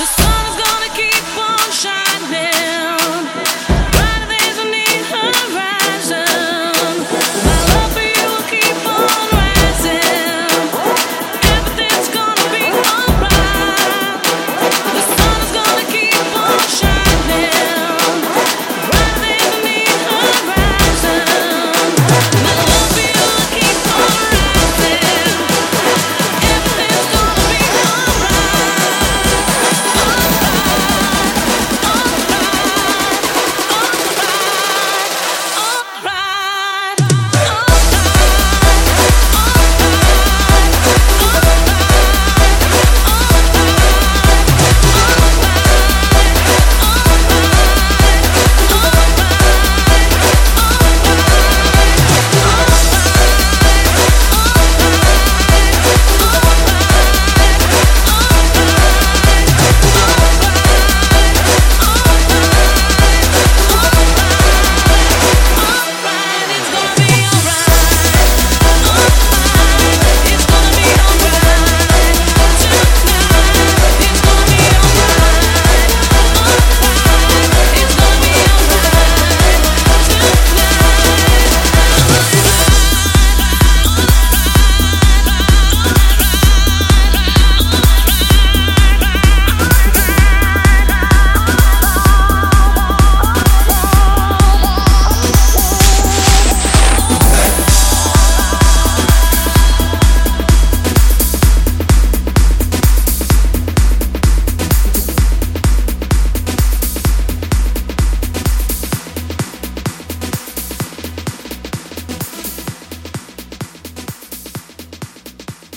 with